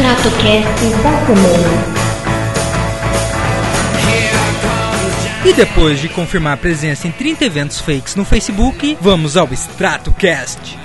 ExtratoCast da semana. E depois de confirmar a presença em 30 eventos fakes no Facebook, vamos ao ExtratoCast.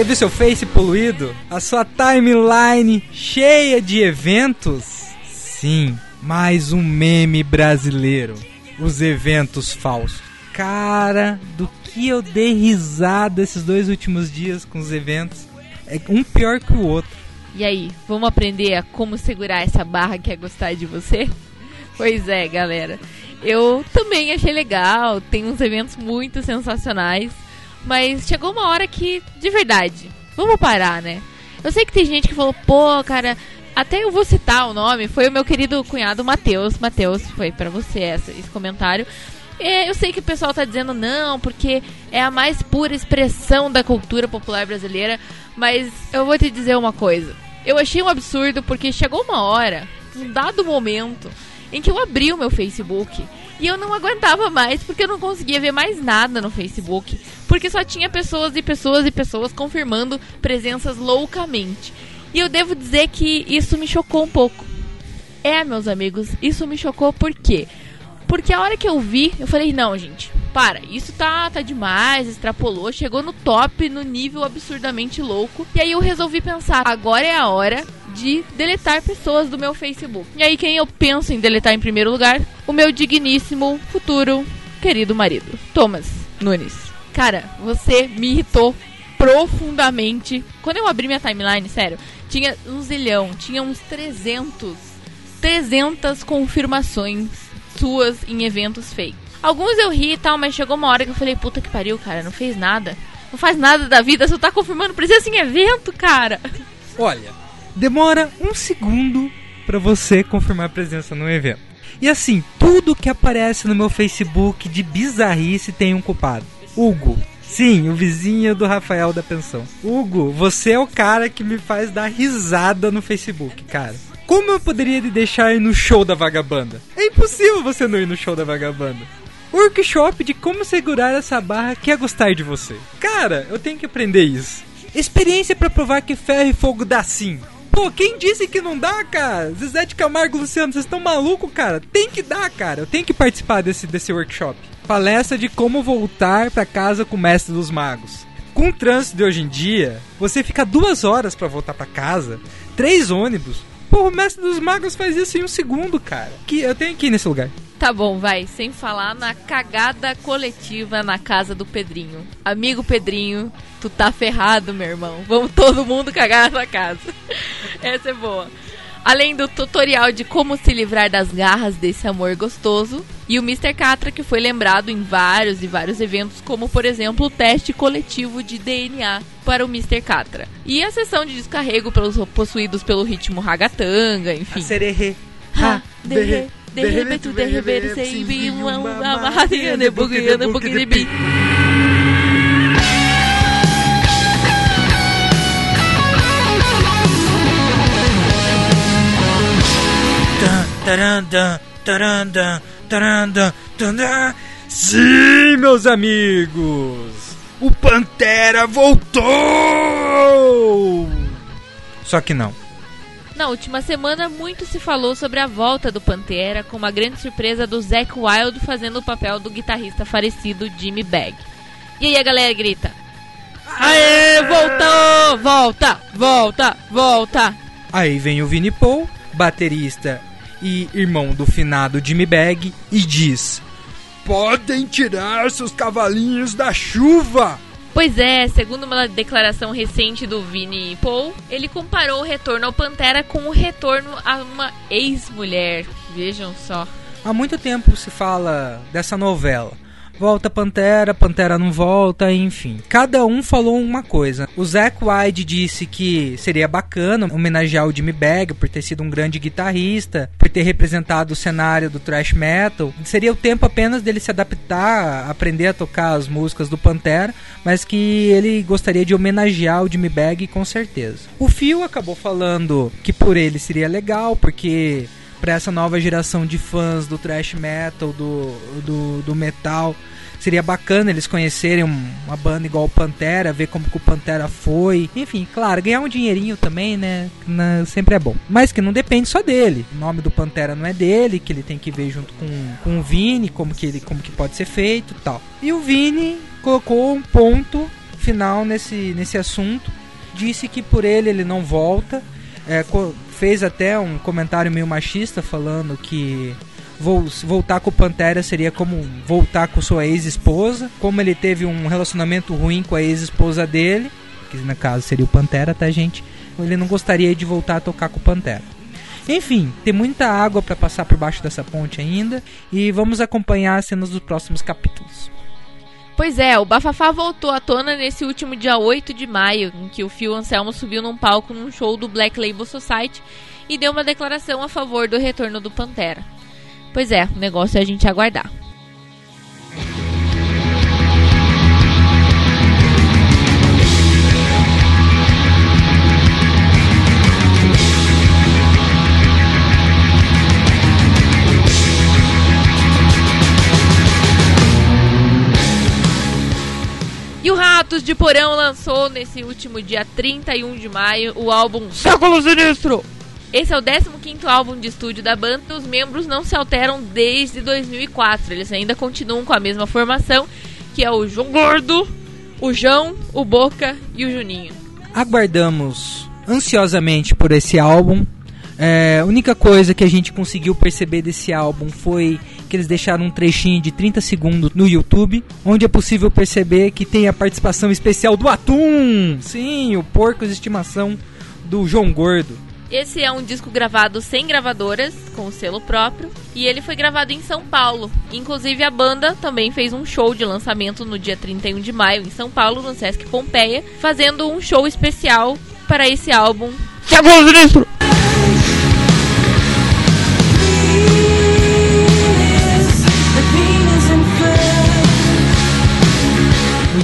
Teve seu Face poluído? A sua timeline cheia de eventos? Sim, mais um meme brasileiro. Os eventos falsos. Cara, do que eu dei risada esses dois últimos dias com os eventos. É um pior que o outro. E aí, vamos aprender a como segurar essa barra que é gostar de você? Pois é, galera. Eu também achei legal, tem uns eventos muito sensacionais, mas chegou uma hora que, de verdade, vamos parar, né? Eu sei que tem gente que falou, pô, cara, até eu vou citar o nome, foi o meu querido cunhado Matheus. Matheus, foi pra você essa- esse comentário. É, eu sei que o pessoal tá dizendo não, porque é a mais pura expressão da cultura popular brasileira, mas eu vou te dizer uma coisa. Eu achei um absurdo porque chegou uma hora, um dado momento, em que eu abri o meu Facebook e eu não aguentava mais porque eu não conseguia ver mais nada no Facebook, porque só tinha pessoas e pessoas e pessoas confirmando presenças loucamente. E eu devo dizer que isso me chocou um pouco. É, meus amigos, isso me chocou por quê? Porque a hora que eu vi, eu falei, não, gente, para, isso tá, tá demais, extrapolou, chegou no top, no nível absurdamente louco. E aí eu resolvi pensar, agora é a hora de deletar pessoas do meu Facebook. E aí quem eu penso em deletar em primeiro lugar? O meu digníssimo futuro querido marido, Thomas Nunes. Cara, você me irritou profundamente. Quando eu abri minha timeline, sério, tinha um zilhão, tinha uns 300, 300 confirmações suas em eventos fake. Alguns eu ri e tal, mas chegou uma hora que eu falei, puta que pariu, cara, não fez nada. Não faz nada da vida, só tá confirmando presença em evento, cara. Olha, demora um segundo pra você confirmar a presença no evento. E assim, tudo que aparece no meu Facebook de bizarrice tem um culpado. Hugo. Sim, o vizinho do Rafael da pensão. Hugo, você é o cara que me faz dar risada no Facebook, cara. Como eu poderia te deixar ir no show da vagabanda? É impossível você não ir no show da vagabanda. Workshop de como segurar essa barra que é gostar de você. Cara, eu tenho que aprender isso. Experiência pra provar que ferro e fogo dá sim. Pô, quem disse que não dá, cara? Zezé de Camargo Luciano, vocês estão malucos, cara? Tem que dar, cara. Eu tenho que participar desse, desse workshop. Palestra de como voltar pra casa com o mestre dos magos. Com o trânsito de hoje em dia, você fica duas horas pra voltar pra casa, três ônibus. Pô, o mestre dos magos faz isso em um segundo, cara. Que eu tenho que ir nesse lugar. Tá bom, vai, sem falar na cagada coletiva na casa do Pedrinho. Amigo Pedrinho, tu tá ferrado, meu irmão. Vamos todo mundo cagar na casa. Essa é boa. Além do tutorial de como se livrar das garras desse amor gostoso, e o Mr. Catra que foi lembrado em vários e vários eventos, como por exemplo o teste coletivo de DNA para o Mr. Catra. E a sessão de descarrego pelos possuídos pelo ritmo ragatanga, enfim. Sererê. Ha, derre, derre, tu derre, ver, sei, vi, uma, uma, amarradinha, um pouquinho de bi. Taranda, taranda, taranda, taranda. Sim, meus amigos! O Pantera voltou! Só que não. Na última semana, muito se falou sobre a volta do Pantera, com uma grande surpresa do Zack Wild fazendo o papel do guitarrista falecido Jimmy Bag. E aí a galera grita: Aê, voltou! Volta, volta, volta! Aí vem o Vini Paul, baterista e irmão do finado Jimmy Bag, e diz: Podem tirar seus cavalinhos da chuva! Pois é, segundo uma declaração recente do Vini Paul, ele comparou o retorno ao Pantera com o retorno a uma ex-mulher. Vejam só. Há muito tempo se fala dessa novela. Volta Pantera, Pantera não volta, enfim. Cada um falou uma coisa. O Zack Wide disse que seria bacana homenagear o Jimmy Bag por ter sido um grande guitarrista, por ter representado o cenário do thrash metal. Seria o tempo apenas dele se adaptar, aprender a tocar as músicas do Pantera, mas que ele gostaria de homenagear o Jimmy Bag com certeza. O Phil acabou falando que por ele seria legal, porque para essa nova geração de fãs do thrash metal, do, do, do metal. Seria bacana eles conhecerem um- uma banda igual o Pantera, ver como que o Pantera foi. Enfim, claro, ganhar um dinheirinho também, né? na- sempre é bom. Mas que não depende só dele. O nome do Pantera não é dele, que ele tem que ver junto com, com o Vini, como que, ele, como que pode ser feito tal. E o Vini colocou um ponto final nesse, nesse assunto. Disse que por ele ele não volta. É, fez até um comentário meio machista falando que vol- voltar com o Pantera seria como voltar com sua ex-esposa. Como ele teve um relacionamento ruim com a ex-esposa dele, que no caso seria o Pantera, tá, gente? Ele não gostaria de voltar a tocar com o Pantera. Enfim, tem muita água para passar por baixo dessa ponte ainda e vamos acompanhar as cenas dos próximos capítulos. Pois é, o Bafafá voltou à tona nesse último dia 8 de maio, em que o Phil Anselmo subiu num palco num show do Black Label Society e deu uma declaração a favor do retorno do Pantera. Pois é, o negócio é a gente aguardar. Ratos de Porão lançou nesse último dia 31 de maio o álbum Século Sinistro. Esse é o 15º álbum de estúdio da banda os membros não se alteram desde 2004. Eles ainda continuam com a mesma formação, que é o João Gordo, o João, o Boca e o Juninho. aguardamos ansiosamente por esse álbum. É, a única coisa que a gente conseguiu perceber desse álbum foi que eles deixaram um trechinho de 30 segundos no YouTube, onde é possível perceber que tem a participação especial do Atum! Sim, o porco de estimação do João Gordo. Esse é um disco gravado sem gravadoras, com o selo próprio, e ele foi gravado em São Paulo. Inclusive a banda também fez um show de lançamento no dia 31 de maio em São Paulo, no Sesc Pompeia, fazendo um show especial para esse álbum. Século Sinistro!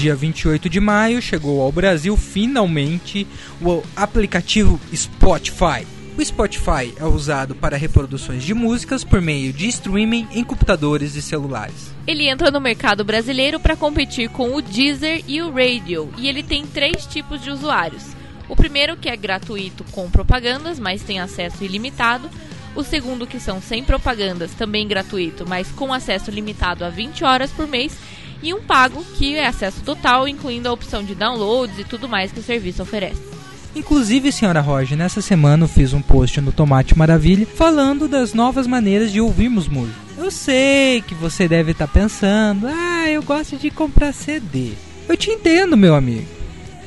Dia 28 de maio chegou ao Brasil finalmente o aplicativo Spotify. O Spotify é usado para reproduções de músicas por meio de streaming em computadores e celulares. Ele entra no mercado brasileiro para competir com o Deezer e o Radio, e ele tem três tipos de usuários. O primeiro, que é gratuito com propagandas, mas tem acesso ilimitado. O segundo, que são sem propagandas, também gratuito, mas com acesso limitado a 20 horas por mês. E um pago, que é acesso total, incluindo a opção de downloads e tudo mais que o serviço oferece. Inclusive, senhora Roger, nessa semana eu fiz um post no Tomate Maravilha falando das novas maneiras de ouvirmos música. Eu sei que você deve estar pensando, ah, eu gosto de comprar CD. Eu te entendo, meu amigo.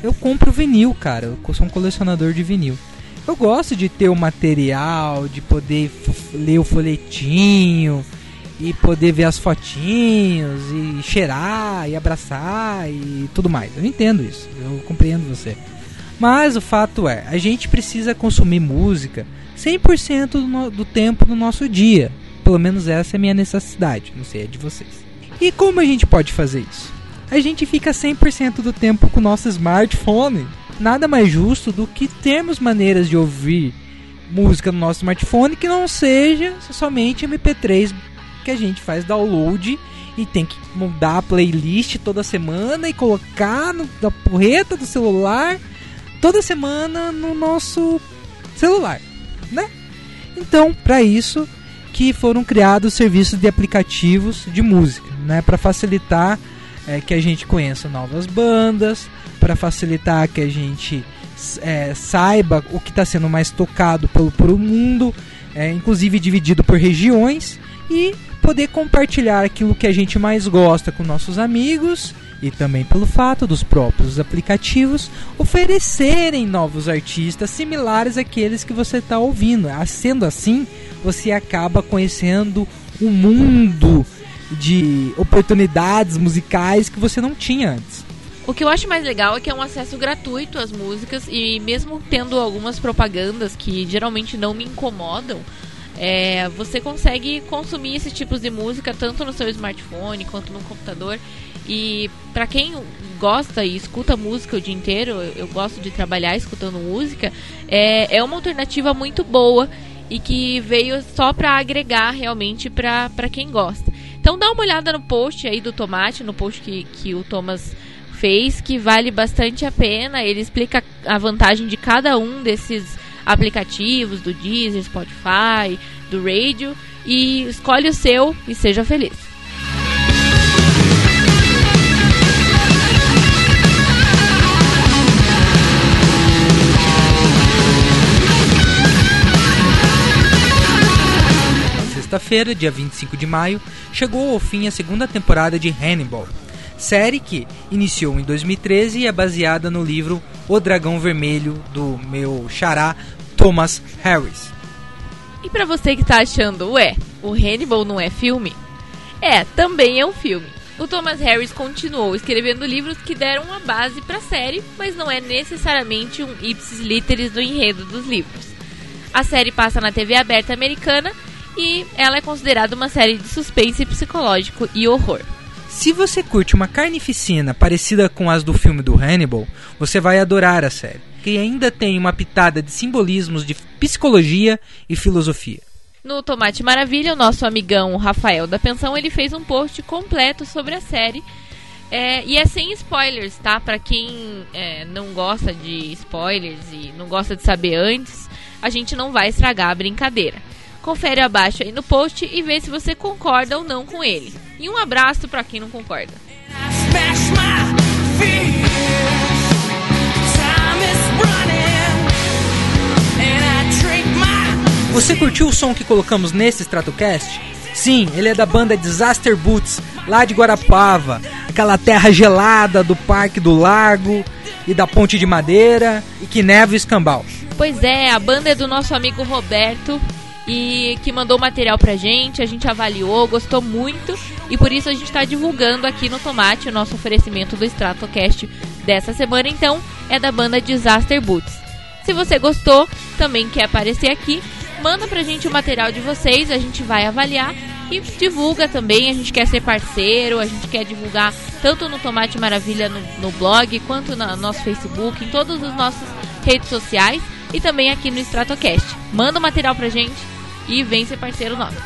Eu compro vinil, cara. Eu sou um colecionador de vinil. Eu gosto de ter o material, de poder ler o folhetinho e poder ver as fotinhos e cheirar e abraçar e tudo mais. Eu entendo isso. Eu compreendo você. Mas o fato é, a gente precisa consumir música 100% do, do tempo do nosso dia. Pelo menos essa é a minha necessidade, não sei, é de vocês. E como a gente pode fazer isso? A gente fica 100% do tempo com o nosso smartphone. Nada mais justo do que termos maneiras de ouvir música no nosso smartphone que não seja somente MP3 que a gente faz download e tem que mudar a playlist toda semana e colocar no, na porreta do celular toda semana no nosso celular, né? Então, para isso que foram criados serviços de aplicativos de música, né, para facilitar é, que a gente conheça novas bandas, para facilitar que a gente é, saiba o que está sendo mais tocado pelo, pelo mundo, é, inclusive dividido por regiões e poder compartilhar aquilo que a gente mais gosta com nossos amigos e também pelo fato dos próprios aplicativos oferecerem novos artistas similares àqueles que você está ouvindo. Ah, Sendo assim, você acaba conhecendo o mundo de oportunidades musicais que você não tinha antes. O que eu acho mais legal é que é um acesso gratuito às músicas e mesmo tendo algumas propagandas que geralmente não me incomodam, é, você consegue consumir esses tipos de música tanto no seu smartphone quanto no computador. E para quem gosta e escuta música o dia inteiro, eu, gosto de trabalhar escutando música, é, é uma alternativa muito boa e que veio só para agregar realmente para quem gosta. Então dá uma olhada no post aí do Tomate, no post que, que o Thomas fez, que vale bastante a pena. Ele explica a vantagem de cada um desses aplicativos, do Deezer, Spotify, do Radio, e escolhe o seu e seja feliz. Sexta-feira, dia 25 de maio, chegou ao fim a segunda temporada de Hannibal, série que iniciou em 2013 e é baseada no livro O Dragão Vermelho do meu xará Thomas Harris. E pra você que tá achando, ué, o Hannibal não é filme? É, também é um filme. O Thomas Harris continuou escrevendo livros que deram uma base pra série, mas não é necessariamente um ipsis literis do enredo dos livros. A série passa na TV aberta americana e ela é considerada uma série de suspense psicológico e horror. Se você curte uma carnificina parecida com as do filme do Hannibal, você vai adorar a série, que ainda tem uma pitada de simbolismos de psicologia e filosofia. No Tomate Maravilha, o nosso amigão Rafael da Pensão, ele fez um post completo sobre a série. É, e é sem spoilers, tá? Pra quem é, não gosta de spoilers e não gosta de saber antes, a gente não vai estragar a brincadeira. Confere abaixo aí no post e vê se você concorda ou não com ele. E um abraço pra quem não concorda. Você curtiu o som que colocamos nesse Stratocast? Sim, ele é da banda Disaster Boots, lá de Guarapava, aquela terra gelada do Parque do Lago e da Ponte de Madeira e que neva e escambau. Pois é, a banda é do nosso amigo Roberto e que mandou material pra gente, a gente avaliou, gostou muito e por isso a gente tá divulgando aqui no Tomate o nosso oferecimento do Stratocast dessa semana, então é da banda Disaster Boots. Se você gostou, também quer aparecer aqui, manda pra gente o material de vocês, a gente vai avaliar e divulga também, a gente quer ser parceiro, a gente quer divulgar tanto no Tomate Maravilha no, no blog, quanto no nosso Facebook, em todas as nossas redes sociais e também aqui no Stratocast. Manda o material pra gente e vem ser parceiro nosso.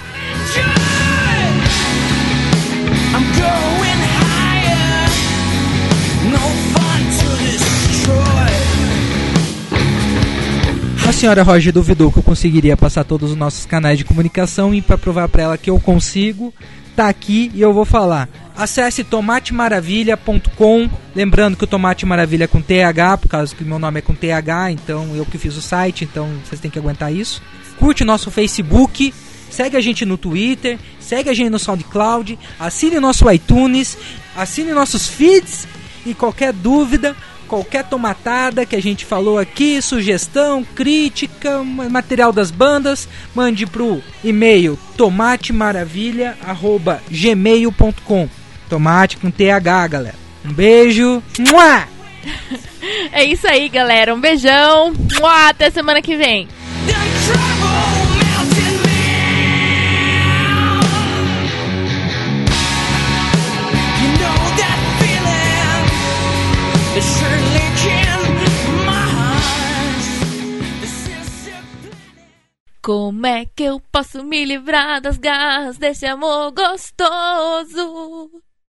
A senhora Roger duvidou que eu conseguiria passar todos os nossos canais de comunicação e para provar para ela que eu consigo, tá aqui e eu vou falar. Acesse tomatemaravilha.com, lembrando que o Tomate Maravilha é com TH, por causa que meu nome é com TH, então eu que fiz o site, então vocês têm que aguentar isso. Curte nosso Facebook, segue a gente no Twitter, segue a gente no SoundCloud, assine nosso iTunes, assine nossos feeds e qualquer dúvida, qualquer tomatada que a gente falou aqui, sugestão, crítica, ma- material das bandas, mande pro e-mail tomatemaravilha@gmail.com. Tomate com TH, galera. Um beijo. Mua! É isso aí, galera. Um beijão. Mua, Até semana que vem. Como é que eu posso me livrar das garras desse amor gostoso?